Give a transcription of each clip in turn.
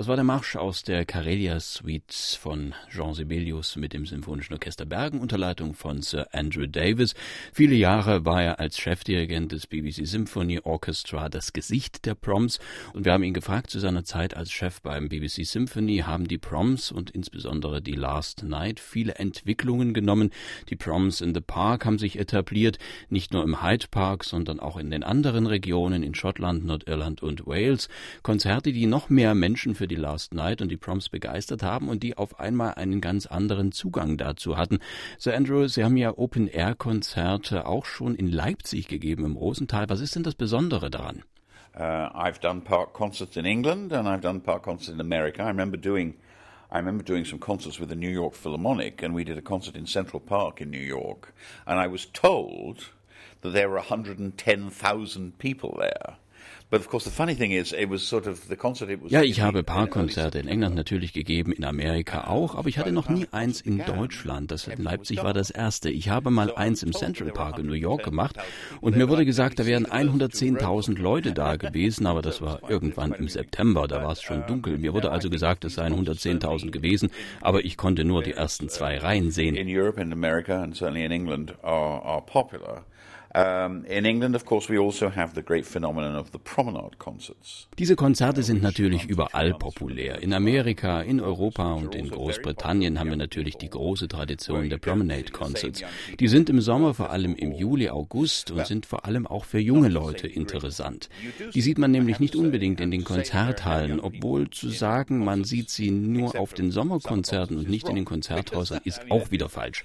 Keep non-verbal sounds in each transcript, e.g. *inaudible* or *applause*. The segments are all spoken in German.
Das war der Marsch aus der Karelia Suite von Jean Sibelius mit dem Symphonischen Orchester Bergen unter Leitung von Sir Andrew Davis. Viele Jahre war er als Chefdirigent des BBC Symphony Orchestra das Gesicht der Proms und wir haben ihn gefragt zu seiner Zeit als Chef beim BBC Symphony haben die Proms und insbesondere die Last Night viele Entwicklungen genommen. Die Proms in the Park haben sich etabliert, nicht nur im Hyde Park, sondern auch in den anderen Regionen in Schottland, Nordirland und Wales. Konzerte, die noch mehr Menschen für die Last Night und die Proms begeistert haben und die auf einmal einen ganz anderen Zugang dazu hatten. Sir Andrew, Sie haben ja Open-Air-Konzerte auch schon in Leipzig gegeben, im Rosental. Was ist denn das Besondere daran? Uh, I've done park concerts in England and I've done park concerts in America. I remember doing I remember doing some concerts with the New York Philharmonic, and we did a concert in Central Park in New York. And I was told that there were 110,000 people there. Ja, ich habe Parkkonzerte in England natürlich gegeben, in Amerika auch, aber ich hatte noch nie eins in Deutschland. Das in Leipzig war das erste. Ich habe mal eins im Central Park in New York gemacht und mir wurde gesagt, da wären 110.000 Leute da gewesen, aber das war irgendwann im September, da war es schon dunkel. Mir wurde also gesagt, es seien 110.000 gewesen, aber ich konnte nur die ersten zwei Reihen sehen. In Europe and America and certainly in England are, are popular. Um, in England, of course, we also have the great phenomenon of the promenade concerts. Diese Konzerte sind natürlich überall populär. In Amerika, in Europa und in Großbritannien haben wir natürlich die große Tradition der Promenade Concerts. Die sind im Sommer, vor allem im Juli, August und sind vor allem auch für junge Leute interessant. Die sieht man nämlich nicht unbedingt in den Konzerthallen, obwohl zu sagen, man sieht sie nur auf den Sommerkonzerten und nicht in den Konzerthäusern, *laughs* ist auch wieder falsch.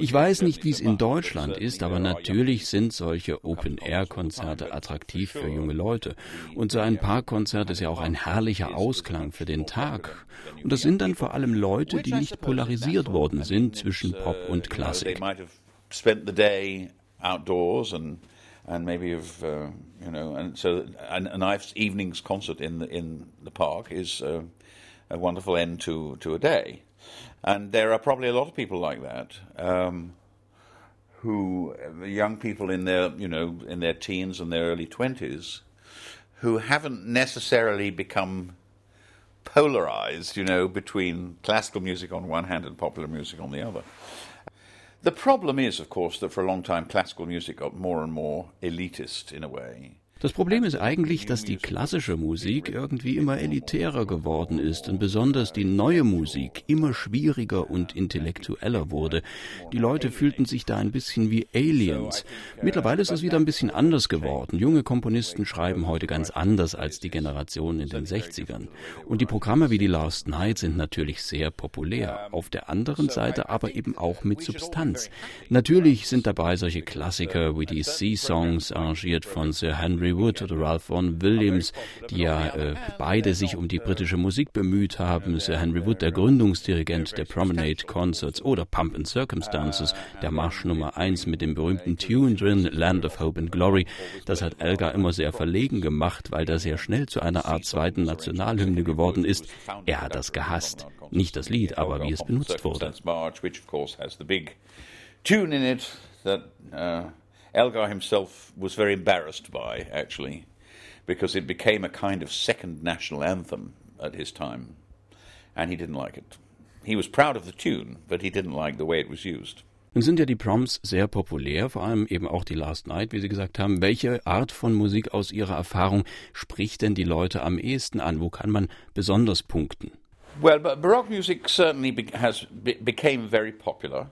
Ich weiß nicht, wie es in Deutschland ist, aber natürlich sind sind solche Open-Air-Konzerte attraktiv für junge Leute. Und so ein Parkkonzert ist ja auch ein herrlicher Ausklang für den Tag. Und das sind dann vor allem Leute, die nicht polarisiert worden sind zwischen Pop und Klassik. and maybe of uh, you know, and so a, a nice evening's concert in the in the park is uh, a wonderful end to to a day, and there are probably a lot of people like that. Um, who young people in their you know in their teens and their early twenties who haven't necessarily become polarized, you know, between classical music on one hand and popular music on the other. The problem is, of course, that for a long time classical music got more and more elitist in a way. Das Problem ist eigentlich, dass die klassische Musik irgendwie immer elitärer geworden ist und besonders die neue Musik immer schwieriger und intellektueller wurde. Die Leute fühlten sich da ein bisschen wie Aliens. Mittlerweile ist es wieder ein bisschen anders geworden. Junge Komponisten schreiben heute ganz anders als die Generation in den 60ern. Und die Programme wie die Last Night sind natürlich sehr populär. Auf der anderen Seite aber eben auch mit Substanz. Natürlich sind dabei solche Klassiker wie die Sea Songs, arrangiert von Sir Henry Henry Wood oder Ralph Vaughan Williams, die ja äh, beide sich um die britische Musik bemüht haben. Sir Henry Wood, der Gründungsdirigent der Promenade Concerts oder Pump and Circumstances, der Marsch Nummer 1 mit dem berühmten Tune drin, Land of Hope and Glory. Das hat Elgar immer sehr verlegen gemacht, weil das sehr schnell zu einer Art zweiten Nationalhymne geworden ist. Er hat das gehasst. Nicht das Lied, aber wie es benutzt wurde. Tune in it that uh, Elgar himself was very embarrassed by, actually, because it became a kind of second national anthem at his time, and he didn't like it. He was proud of the tune, but he didn't like the way it was used. Nun sind ja die Proms sehr populär, vor allem eben auch die Last Night, wie Sie gesagt haben. Welche Art von Musik aus Ihrer Erfahrung spricht denn die Leute am ehesten an? Wo kann man besonders punkten? Well, Baroque music certainly has be became very popular.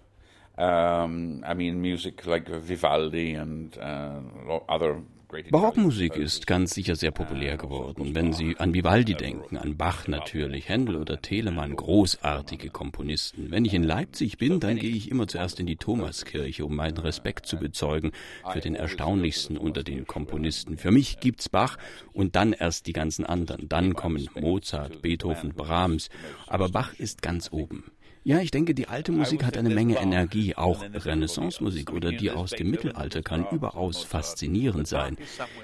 Um, I mean, music like Vivaldi and uh, other Barockmusik ist ganz sicher sehr populär geworden. Wenn Sie an Vivaldi denken, an Bach natürlich, Händel oder Telemann, großartige Komponisten. Wenn ich in Leipzig bin, dann gehe ich immer zuerst in die Thomaskirche, um meinen Respekt zu bezeugen für den erstaunlichsten unter den Komponisten. Für mich gibt's Bach und dann erst die ganzen anderen. Dann kommen Mozart, Beethoven, Brahms. Aber Bach ist ganz oben. Ja, ich denke, die alte Musik hat eine Menge Energie. Auch Renaissance-Musik oder die aus dem Mittelalter kann überaus faszinierend sein.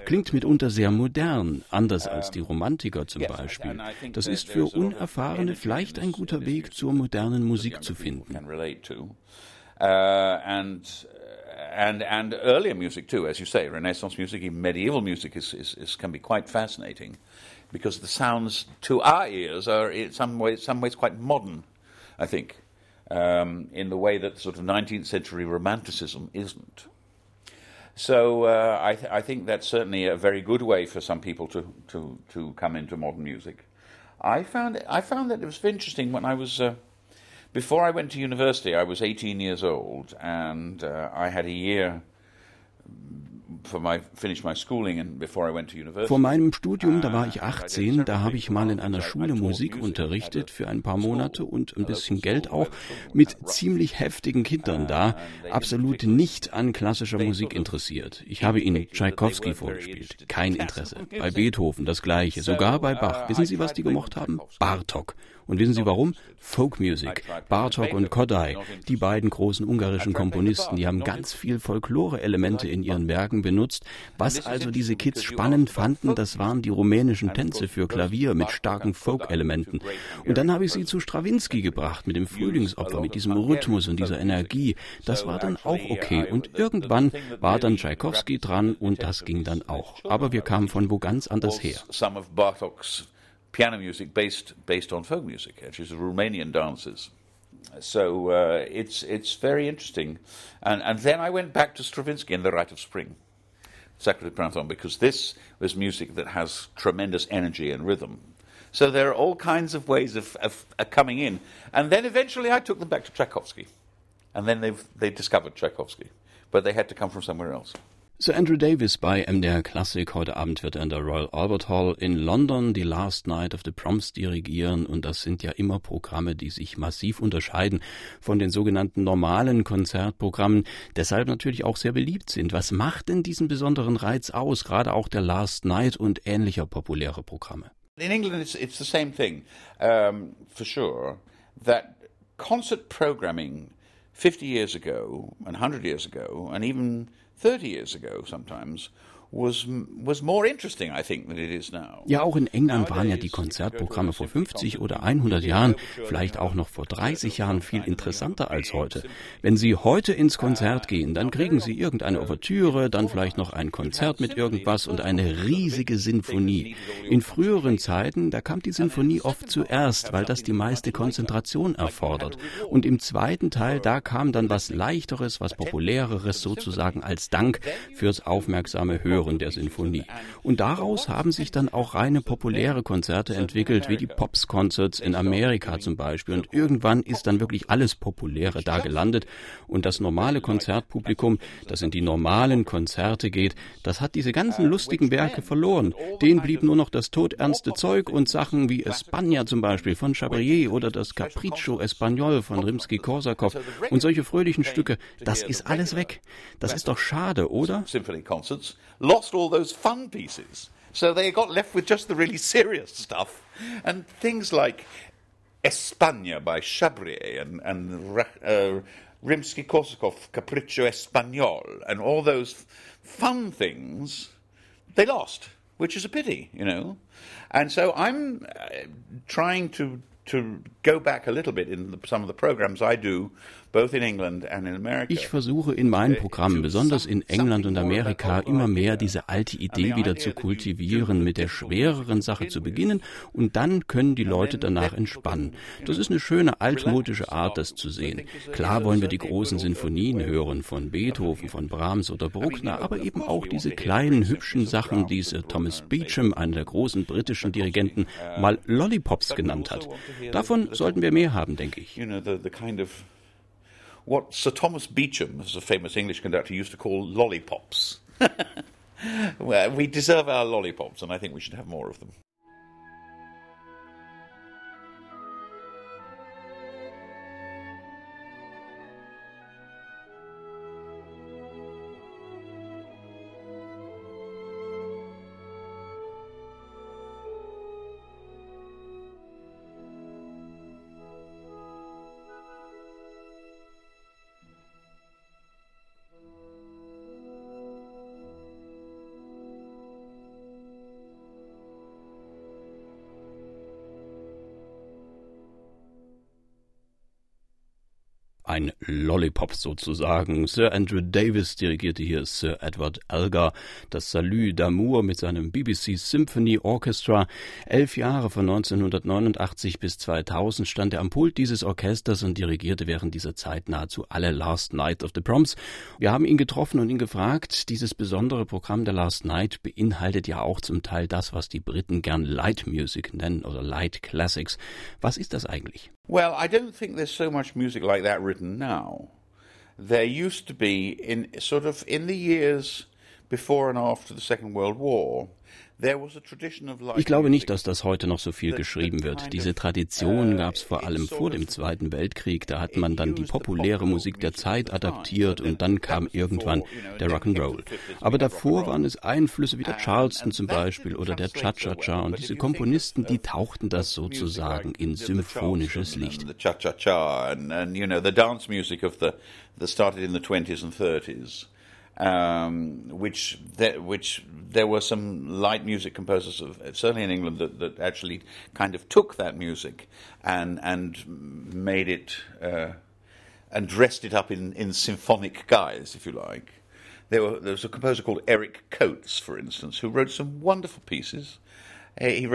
Klingt mitunter sehr modern, anders als die Romantiker zum Beispiel. Das ist für Unerfahrene vielleicht ein guter Weg, zur modernen Musik zu finden. Uh, and and earlier music too, as you say, Renaissance music, even medieval music is, is, is can be quite fascinating because the sounds to our ears are in some ways, some ways quite modern, I think, um, in the way that sort of 19th century romanticism isn't. So uh, I, th- I, think that's certainly a very good way for some people to, to, to come into modern music. I found I found that it was interesting when I was uh, before I went to university. I was 18 years old, and uh, I had a year Vor meinem Studium, da war ich 18, da habe ich mal in einer Schule Musik unterrichtet für ein paar Monate und ein bisschen Geld auch mit ziemlich heftigen Kindern da, absolut nicht an klassischer Musik interessiert. Ich habe ihnen Tchaikovsky vorgespielt, kein *laughs* Interesse. Bei Beethoven das gleiche, sogar bei Bach. Wissen Sie, was die gemocht haben? Bartok. Und wissen Sie warum? Folk Music. Bartok und Kodai, die beiden großen ungarischen Komponisten, die haben ganz viel Folklore-Elemente in ihren Werken benutzt. Was also diese Kids spannend fanden, das waren die rumänischen Tänze für Klavier mit starken Folk-Elementen. Und dann habe ich sie zu Strawinski gebracht mit dem Frühlingsopfer, mit diesem Rhythmus und dieser Energie. Das war dann auch okay. Und irgendwann war dann Tchaikovsky dran und das ging dann auch. Aber wir kamen von wo ganz anders her. Piano music based based on folk music, which is Romanian dances. So uh, it's it's very interesting, and and then I went back to Stravinsky and the Rite of Spring, Sacre de because this was music that has tremendous energy and rhythm. So there are all kinds of ways of, of, of coming in, and then eventually I took them back to Tchaikovsky, and then they've they discovered Tchaikovsky, but they had to come from somewhere else. Sir Andrew Davis bei MDR Klassik. Heute Abend wird er in der Royal Albert Hall in London die Last Night of the Proms dirigieren und das sind ja immer Programme, die sich massiv unterscheiden von den sogenannten normalen Konzertprogrammen, deshalb natürlich auch sehr beliebt sind. Was macht denn diesen besonderen Reiz aus, gerade auch der Last Night und ähnlicher populäre Programme? In England it's, it's the same thing, um, for sure, that concert programming 50 years ago and 100 years ago and even 30 years ago sometimes was, was more interesting, I think, than it is now. Ja, auch in England waren ja die Konzertprogramme vor 50 oder 100 Jahren, vielleicht auch noch vor 30 Jahren viel interessanter als heute. Wenn Sie heute ins Konzert gehen, dann kriegen Sie irgendeine Ouvertüre, dann vielleicht noch ein Konzert mit irgendwas und eine riesige Sinfonie. In früheren Zeiten, da kam die Sinfonie oft zuerst, weil das die meiste Konzentration erfordert. Und im zweiten Teil, da kam dann was leichteres, was populäreres sozusagen als Dank fürs aufmerksame Hören Hören der Sinfonie. Und daraus haben sich dann auch reine populäre Konzerte entwickelt, wie die Pops Concerts in Amerika zum Beispiel. Und irgendwann ist dann wirklich alles Populäre da gelandet. Und das normale Konzertpublikum, das in die normalen Konzerte geht, das hat diese ganzen lustigen Werke verloren. Denen blieb nur noch das todernste Zeug und Sachen wie España zum Beispiel von Chabrier oder das Capriccio Español von Rimsky-Korsakow und solche fröhlichen Stücke. Das ist alles weg. Das ist doch schade, oder? Lost all those fun pieces. So they got left with just the really serious stuff. And things like España by Chabrier and, and uh, Rimsky Korsakov, Capriccio Español, and all those fun things, they lost, which is a pity, you know. And so I'm uh, trying to to go back a little bit in the, some of the programs I do Ich versuche in meinen Programmen, besonders in England und Amerika, immer mehr diese alte Idee wieder zu kultivieren, mit der schwereren Sache zu beginnen und dann können die Leute danach entspannen. Das ist eine schöne altmodische Art, das zu sehen. Klar wollen wir die großen Sinfonien hören von Beethoven, von Brahms oder Bruckner, aber eben auch diese kleinen hübschen Sachen, die Thomas Beecham, einer der großen britischen Dirigenten, mal Lollipops genannt hat. Davon sollten wir mehr haben, denke ich what Sir Thomas Beecham, as a famous English conductor, used to call lollipops. *laughs* well, we deserve our lollipops, and I think we should have more of them. Ein Lollipop sozusagen. Sir Andrew Davis dirigierte hier Sir Edward Elgar, das Salut d'Amour mit seinem BBC Symphony Orchestra. Elf Jahre von 1989 bis 2000 stand er am Pult dieses Orchesters und dirigierte während dieser Zeit nahezu alle Last Night of the Proms. Wir haben ihn getroffen und ihn gefragt, dieses besondere Programm der Last Night beinhaltet ja auch zum Teil das, was die Briten gern Light Music nennen oder Light Classics. Was ist das eigentlich? Well, I don't think there's so much music like that written now. There used to be, in sort of in the years before and after the Second World War, Ich glaube nicht, dass das heute noch so viel geschrieben wird. Diese Tradition uh, gab es vor allem vor dem Zweiten Weltkrieg. Da hat man dann die populäre Musik der Zeit adaptiert und dann kam irgendwann der Rock'n'Roll. Aber davor waren es Einflüsse wie der Charleston zum Beispiel oder der Cha-Cha-Cha und diese Komponisten, die tauchten das sozusagen in symphonisches Licht. Cha-Cha-Cha and, you know, the dance music of the, that started in the 20s and 30s um, which there, which there were some light music composers, of, certainly in England, that, that actually kind of took that music and and made it uh, and dressed it up in, in symphonic guise, if you like. There, were, there was a composer called Eric Coates, for instance, who wrote some wonderful pieces. Eric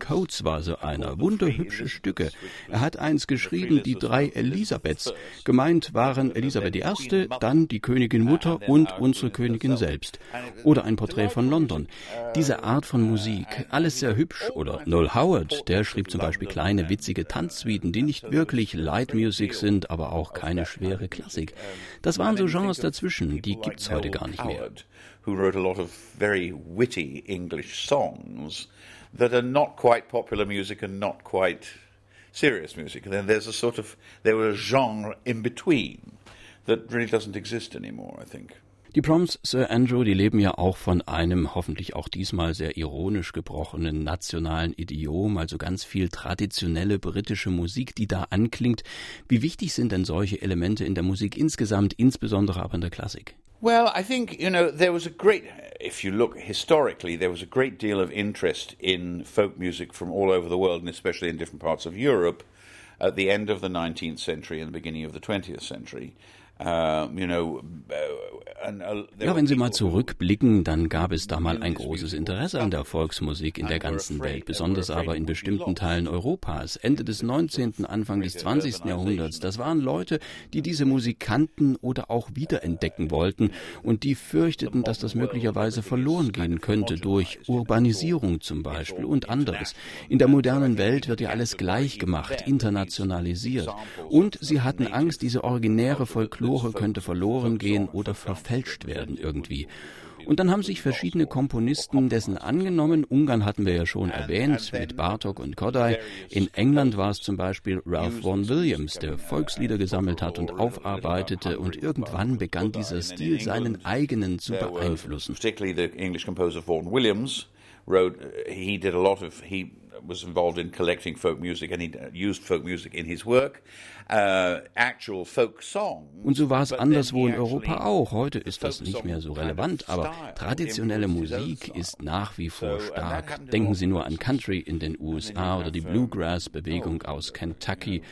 Coates war so einer, wunderhübsche Stücke. Er hat eins geschrieben, die drei Elisabeths. Gemeint waren Elisabeth I., dann die Königin Mutter und unsere Königin selbst. Oder ein Porträt von London. Diese Art von Musik, alles sehr hübsch. Oder Noel Howard, der schrieb zum Beispiel kleine, witzige Tanzsuiten, die nicht wirklich Light Music sind, aber auch keine schwere Klassik. Das waren so Genres dazwischen, die gibt's heute gar nicht mehr. Who wrote a lot of very witty English songs that are not quite popular music and not quite serious music. And then there's a sort of, there was a genre in between that really doesn't exist anymore, I think. Die Proms, Sir Andrew, die leben ja auch von einem hoffentlich auch diesmal sehr ironisch gebrochenen nationalen Idiom, also ganz viel traditionelle britische Musik, die da anklingt. Wie wichtig sind denn solche Elemente in der Musik insgesamt, insbesondere aber in der Klassik? Well, I think, you know, there was a great, if you look historically, there was a great deal of interest in folk music from all over the world, and especially in different parts of Europe at the end of the 19th century and the beginning of the 20th century. You know, uh, ja, wenn Sie mal zurückblicken, dann gab es da mal ein großes Interesse an der Volksmusik in der ganzen Welt, besonders aber in bestimmten Teilen Europas. Ende des 19., Anfang des 20. Jahrhunderts, das waren Leute, die diese Musik kannten oder auch wiederentdecken wollten und die fürchteten, dass das möglicherweise verloren gehen könnte durch Urbanisierung zum Beispiel und anderes. In der modernen Welt wird ja alles gleich gemacht, internationalisiert. Und sie hatten Angst, diese originäre Folklore Folklore könnte verloren gehen oder verfälscht werden irgendwie. Und dann haben sich verschiedene Komponisten dessen angenommen. Ungarn hatten wir ja schon erwähnt mit Bartok und Kodály. In England war es zum Beispiel Ralph Vaughan Williams, der Volkslieder gesammelt hat und aufarbeitete. Und irgendwann begann dieser Stil seinen eigenen zu beeinflussen. Was involved in collecting folk music and he used folk music in his work. Uh, actual folk songs. Und so war es anderswo in Europa auch. Heute ist das nicht mehr so relevant, aber traditionelle Musik ist nach wie vor stark. Denken Sie nur an Country in den USA oder die Bluegrass-Bewegung aus Kentucky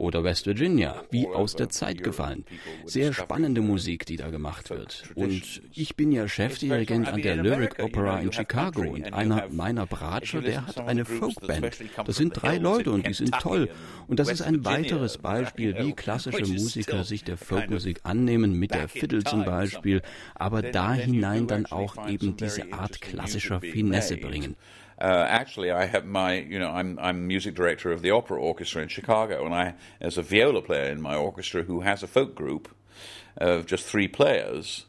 oder West Virginia, wie aus der Zeit gefallen. Sehr spannende Musik, die da gemacht wird. Und ich bin ja Chefdirigent an der Lyric Opera in Chicago und einer meiner Bratscher, der hat eine Folkband. Das sind drei Leute und die sind toll. Und das ist ein weiteres Beispiel, wie klassische Musiker sich der Folkmusik annehmen, mit der Fiddle zum Beispiel, aber da hinein dann auch eben diese Art klassischer Finesse bringen. Uh, actually, I have my, you know, I'm I'm music director of the opera orchestra in Chicago, and I, as a viola player in my orchestra, who has a folk group of just three players,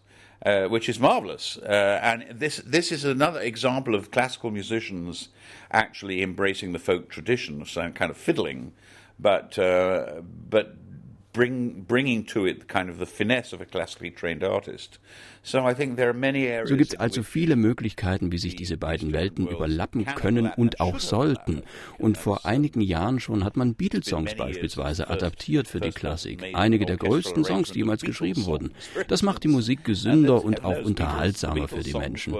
uh, which is marvelous. Uh, and this this is another example of classical musicians actually embracing the folk tradition, so kind of fiddling, but uh, but bring, bringing to it kind of the finesse of a classically trained artist. So I think there are many areas so gibt es also viele Möglichkeiten, wie sich diese beiden Welten überlappen können und auch sollten. Und vor einigen Jahren schon hat man Beatles-Songs beispielsweise adaptiert für die Klassik. Einige der größten Songs, die jemals geschrieben wurden. Das macht die Musik gesünder und auch unterhaltsamer für die Menschen.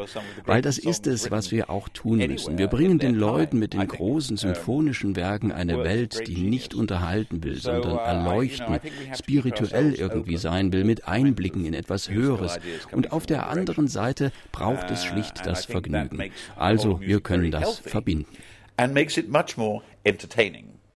Weil das ist es, was wir auch tun müssen. Wir bringen den Leuten mit den großen symphonischen Werken eine Welt, die nicht unterhalten will, sondern erleuchten, spirituell irgendwie sein will, mit Einblicken in etwas Höheres. Und auf der anderen Seite braucht es schlicht das Vergnügen. Also wir können das verbinden. And makes it much more entertaining.